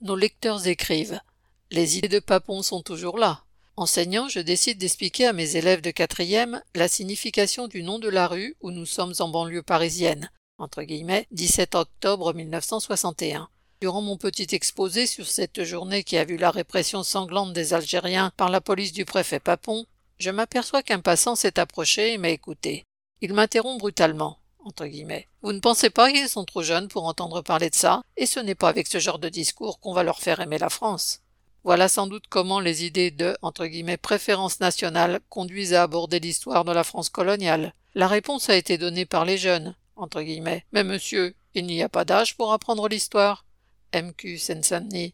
Nos lecteurs écrivent. Les idées de Papon sont toujours là. Enseignant, je décide d'expliquer à mes élèves de quatrième la signification du nom de la rue où nous sommes en banlieue parisienne, entre guillemets, 17 octobre 1961. Durant mon petit exposé sur cette journée qui a vu la répression sanglante des Algériens par la police du préfet Papon, je m'aperçois qu'un passant s'est approché et m'a écouté. Il m'interrompt brutalement. Vous ne pensez pas qu'ils sont trop jeunes pour entendre parler de ça, et ce n'est pas avec ce genre de discours qu'on va leur faire aimer la France. Voilà sans doute comment les idées de préférence nationale conduisent à aborder l'histoire de la France coloniale. La réponse a été donnée par les jeunes. Mais monsieur, il n'y a pas d'âge pour apprendre l'histoire. MQ Sensani.